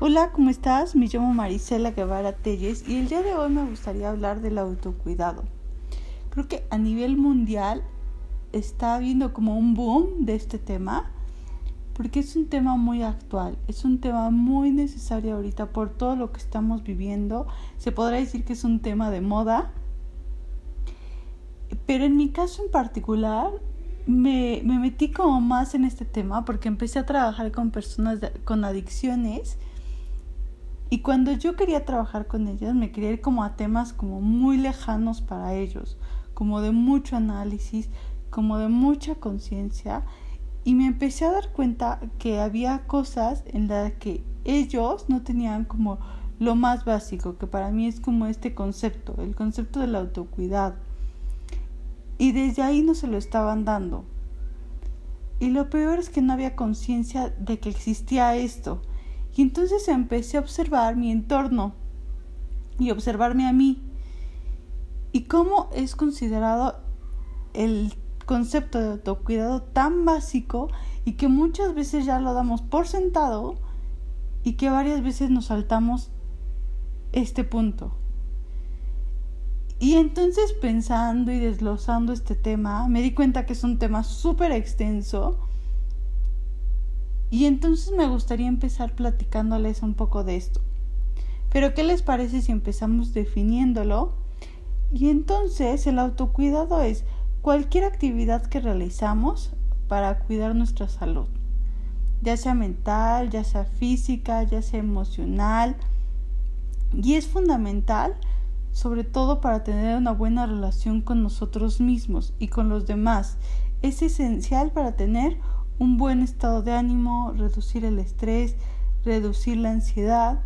Hola, ¿cómo estás? Me llamo Marisela Guevara Telles y el día de hoy me gustaría hablar del autocuidado. Creo que a nivel mundial está habiendo como un boom de este tema porque es un tema muy actual, es un tema muy necesario ahorita por todo lo que estamos viviendo. Se podrá decir que es un tema de moda, pero en mi caso en particular me, me metí como más en este tema porque empecé a trabajar con personas con adicciones y cuando yo quería trabajar con ellas, me quería ir como a temas como muy lejanos para ellos, como de mucho análisis, como de mucha conciencia. Y me empecé a dar cuenta que había cosas en las que ellos no tenían como lo más básico, que para mí es como este concepto, el concepto del autocuidado. Y desde ahí no se lo estaban dando. Y lo peor es que no había conciencia de que existía esto. Y entonces empecé a observar mi entorno y observarme a mí. Y cómo es considerado el concepto de autocuidado tan básico y que muchas veces ya lo damos por sentado y que varias veces nos saltamos este punto. Y entonces pensando y desglosando este tema, me di cuenta que es un tema súper extenso y entonces me gustaría empezar platicándoles un poco de esto. Pero ¿qué les parece si empezamos definiéndolo? Y entonces el autocuidado es cualquier actividad que realizamos para cuidar nuestra salud, ya sea mental, ya sea física, ya sea emocional. Y es fundamental, sobre todo para tener una buena relación con nosotros mismos y con los demás. Es esencial para tener un buen estado de ánimo, reducir el estrés, reducir la ansiedad.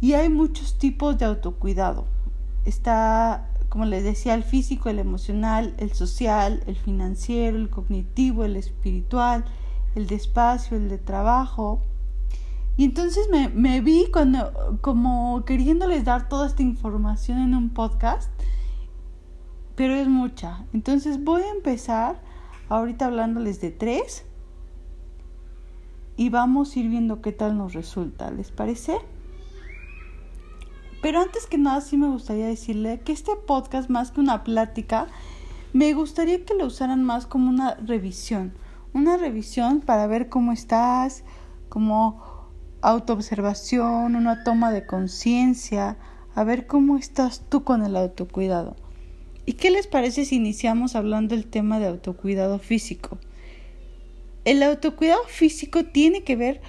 Y hay muchos tipos de autocuidado. Está, como les decía, el físico, el emocional, el social, el financiero, el cognitivo, el espiritual, el de espacio, el de trabajo. Y entonces me, me vi cuando, como queriéndoles dar toda esta información en un podcast, pero es mucha. Entonces voy a empezar ahorita hablándoles de tres y vamos a ir viendo qué tal nos resulta, ¿les parece? Pero antes que nada sí me gustaría decirle que este podcast más que una plática, me gustaría que lo usaran más como una revisión, una revisión para ver cómo estás, como autoobservación, una toma de conciencia, a ver cómo estás tú con el autocuidado. ¿Y qué les parece si iniciamos hablando del tema de autocuidado físico? El autocuidado físico tiene que ver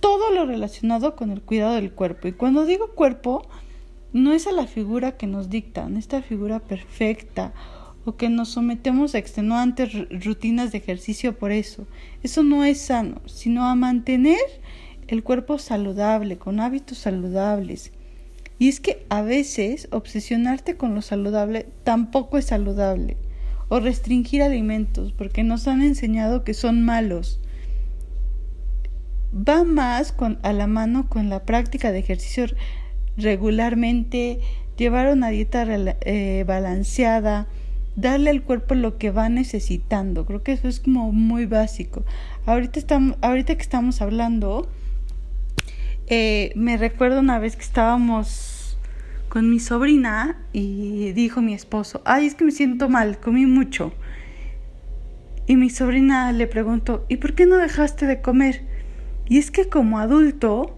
todo lo relacionado con el cuidado del cuerpo. Y cuando digo cuerpo, no es a la figura que nos dictan, esta figura perfecta o que nos sometemos a extenuantes rutinas de ejercicio por eso. Eso no es sano, sino a mantener el cuerpo saludable, con hábitos saludables, y es que a veces obsesionarte con lo saludable tampoco es saludable. O restringir alimentos porque nos han enseñado que son malos. Va más con, a la mano con la práctica de ejercicio regularmente, llevar una dieta eh, balanceada, darle al cuerpo lo que va necesitando. Creo que eso es como muy básico. Ahorita, estamos, ahorita que estamos hablando eh, me recuerdo una vez que estábamos con mi sobrina y dijo mi esposo, ay, es que me siento mal, comí mucho. Y mi sobrina le preguntó, ¿y por qué no dejaste de comer? Y es que como adulto,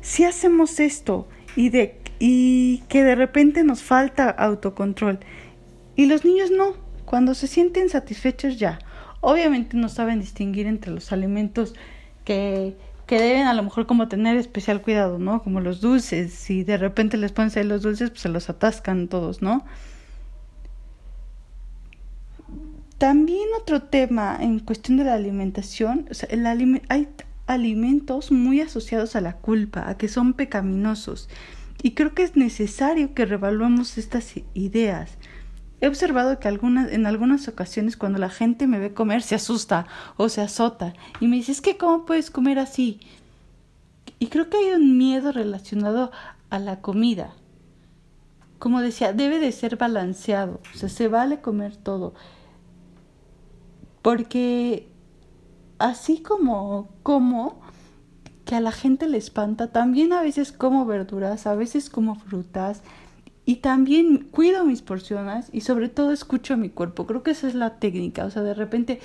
si hacemos esto y, de, y que de repente nos falta autocontrol. Y los niños no, cuando se sienten satisfechos ya. Obviamente no saben distinguir entre los alimentos que que deben a lo mejor como tener especial cuidado, ¿no? Como los dulces, si de repente les ponen ahí los dulces, pues se los atascan todos, ¿no? También otro tema en cuestión de la alimentación, o sea, el hay alimentos muy asociados a la culpa, a que son pecaminosos. Y creo que es necesario que revaluemos estas ideas. He observado que en algunas ocasiones cuando la gente me ve comer se asusta o se azota y me dice, es que ¿cómo puedes comer así? Y creo que hay un miedo relacionado a la comida. Como decía, debe de ser balanceado, o sea, se vale comer todo. Porque así como como, que a la gente le espanta. También a veces como verduras, a veces como frutas y también cuido mis porciones y sobre todo escucho a mi cuerpo. Creo que esa es la técnica. O sea, de repente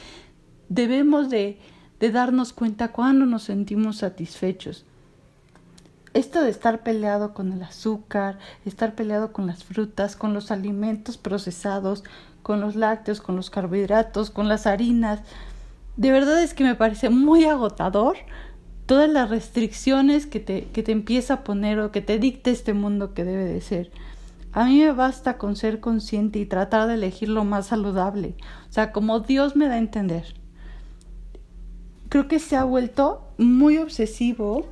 debemos de, de darnos cuenta cuando nos sentimos satisfechos. Esto de estar peleado con el azúcar, estar peleado con las frutas, con los alimentos procesados, con los lácteos, con los carbohidratos, con las harinas, de verdad es que me parece muy agotador todas las restricciones que te, que te empieza a poner o que te dicte este mundo que debe de ser. A mí me basta con ser consciente y tratar de elegir lo más saludable, o sea, como Dios me da a entender. Creo que se ha vuelto muy obsesivo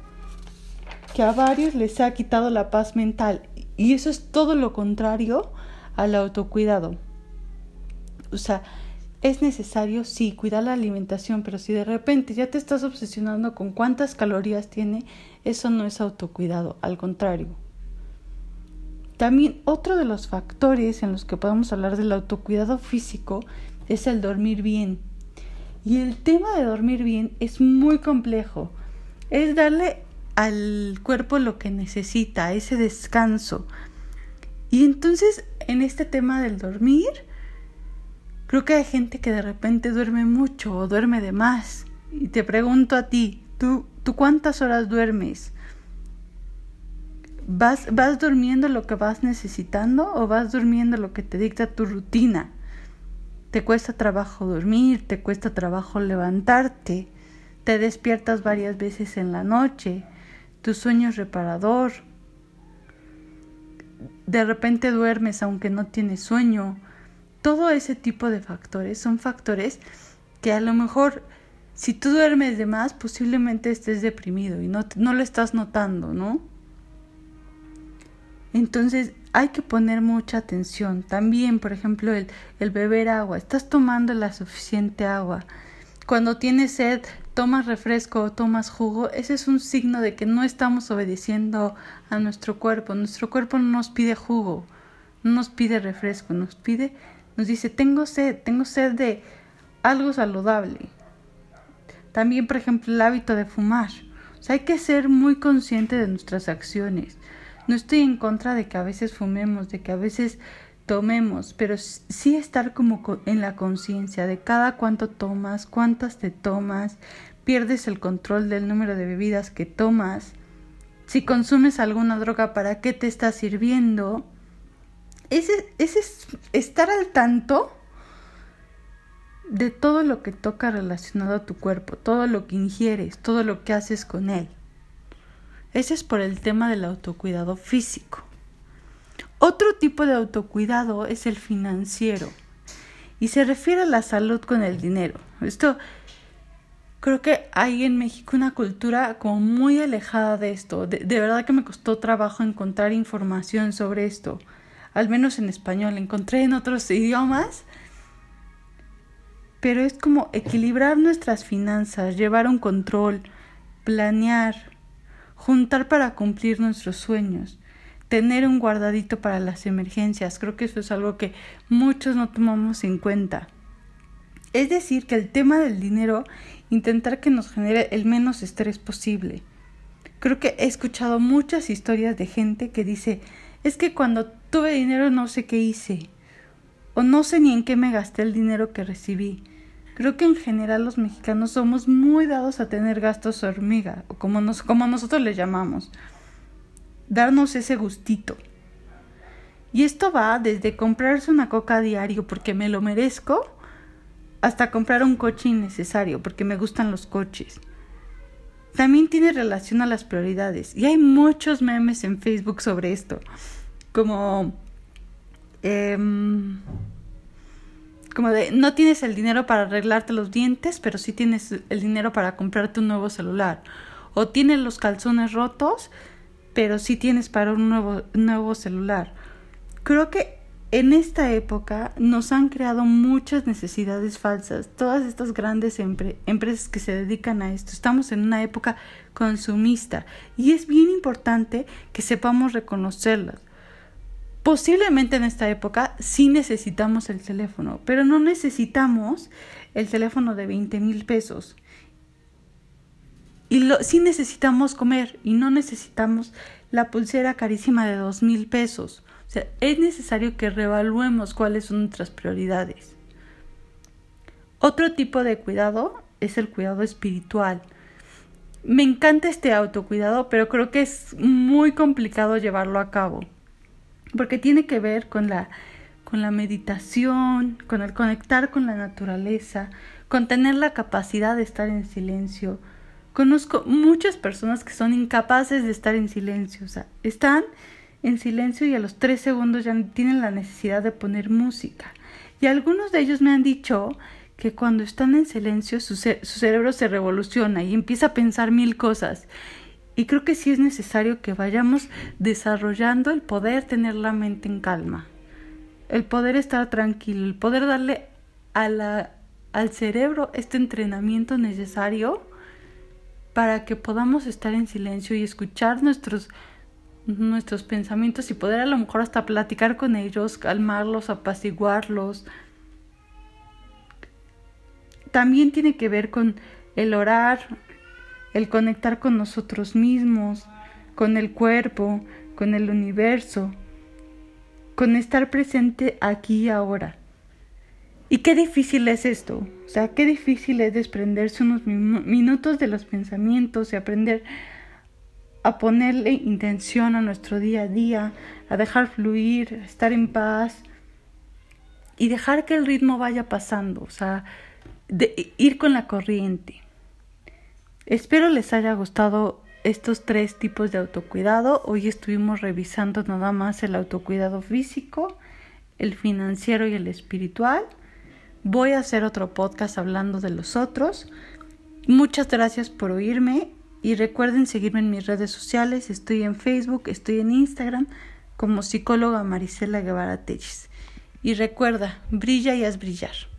que a varios les ha quitado la paz mental y eso es todo lo contrario al autocuidado. O sea, es necesario, sí, cuidar la alimentación, pero si de repente ya te estás obsesionando con cuántas calorías tiene, eso no es autocuidado, al contrario. También otro de los factores en los que podemos hablar del autocuidado físico es el dormir bien. Y el tema de dormir bien es muy complejo. Es darle al cuerpo lo que necesita, ese descanso. Y entonces en este tema del dormir, creo que hay gente que de repente duerme mucho o duerme de más. Y te pregunto a ti, ¿tú, ¿tú cuántas horas duermes? ¿Vas, ¿Vas durmiendo lo que vas necesitando o vas durmiendo lo que te dicta tu rutina? ¿Te cuesta trabajo dormir? ¿Te cuesta trabajo levantarte? ¿Te despiertas varias veces en la noche? tu sueño es reparador. De repente duermes aunque no tienes sueño. Todo ese tipo de factores son factores que a lo mejor si tú duermes de más posiblemente estés deprimido y no, no lo estás notando, ¿no? Entonces hay que poner mucha atención. También, por ejemplo, el, el beber agua. ¿Estás tomando la suficiente agua? Cuando tienes sed, tomas refresco o tomas jugo, ese es un signo de que no estamos obedeciendo a nuestro cuerpo. Nuestro cuerpo no nos pide jugo, no nos pide refresco, nos pide, nos dice, tengo sed, tengo sed de algo saludable. También, por ejemplo, el hábito de fumar. O sea, hay que ser muy consciente de nuestras acciones. No estoy en contra de que a veces fumemos, de que a veces tomemos, pero sí estar como en la conciencia de cada cuánto tomas, cuántas te tomas, pierdes el control del número de bebidas que tomas, si consumes alguna droga, ¿para qué te está sirviendo? Ese, es estar al tanto de todo lo que toca relacionado a tu cuerpo, todo lo que ingieres, todo lo que haces con él. Ese es por el tema del autocuidado físico. Otro tipo de autocuidado es el financiero y se refiere a la salud con el dinero. Esto creo que hay en México una cultura como muy alejada de esto. De, verdad que me costó trabajo encontrar información sobre esto, al menos en español. Encontré en otros idiomas, pero es como equilibrar nuestras finanzas, llevar un control, planear, juntar para cumplir nuestros sueños tener un guardadito para las emergencias. Creo que eso es algo que muchos no tomamos en cuenta. Es decir, que el tema del dinero, intentar que nos genere el menos estrés posible. Creo que he escuchado muchas historias de gente que dice, es que cuando tuve dinero no sé qué hice, o no sé ni en qué me gasté el dinero que recibí. Creo que en general los mexicanos somos muy dados a tener gastos hormiga, o como, nos, como nosotros les llamamos darnos ese gustito. Y esto va desde comprarse una coca diario porque me lo merezco, hasta comprar un coche innecesario porque me gustan los coches. También tiene relación a las prioridades. Y hay muchos memes en Facebook sobre esto. Como... Em, como de, no tienes el dinero para arreglarte los dientes, pero sí tienes el dinero para comprarte un nuevo celular. O tienes los calzones rotos, pero sí tienes para un nuevo, nuevo celular. Creo que en esta época nos han creado muchas necesidades falsas, todas estas grandes empresas que se dedican a esto. Estamos en una época consumista y es bien importante que sepamos reconocerlas. Posiblemente en esta época sí necesitamos el teléfono, pero no necesitamos el teléfono de 20 mil pesos Y lo, sí necesitamos comer y no necesitamos la pulsera carísima de dos mil pesos. O sea, es necesario que reevaluemos cuáles son nuestras prioridades. Otro tipo de cuidado es el cuidado espiritual. Me encanta este autocuidado, pero creo que es muy complicado llevarlo a cabo, porque tiene que ver con la, con la meditación, con el conectar con la naturaleza, con tener la capacidad de estar en silencio, Conozco muchas personas que son incapaces de estar en silencio, o sea, están en silencio y a los tres segundos ya tienen la necesidad de poner música. Y algunos de ellos me han dicho que cuando están en silencio su, su cerebro se revoluciona y empieza a pensar mil cosas. Y creo que sí es necesario que vayamos desarrollando el poder tener la mente en calma, el poder estar tranquilo, el poder darle a al cerebro este entrenamiento necesario para que podamos estar en silencio y escuchar nuestros nuestros pensamientos y poder a lo mejor hasta platicar con ellos, calmarlos, apaciguarlos. También tiene que ver con el orar, el conectar con nosotros mismos, con el cuerpo, con el universo, con estar presente aquí y ahora. Y qué difícil es esto, o sea, qué difícil es desprenderse unos minutos de los pensamientos y aprender a ponerle intención a nuestro día a día, a dejar fluir, a estar en paz y dejar que el ritmo vaya pasando, o sea, ir con la corriente. Espero les haya gustado estos tres tipos de autocuidado. Hoy estuvimos revisando nada más el autocuidado físico, el financiero y el espiritual. Voy a hacer otro podcast hablando de los otros. Muchas gracias por oírme y recuerden seguirme en mis redes sociales. Estoy en Facebook, estoy en Instagram como psicóloga Marisela Guevara Telles. Y recuerda, brilla y haz brillar.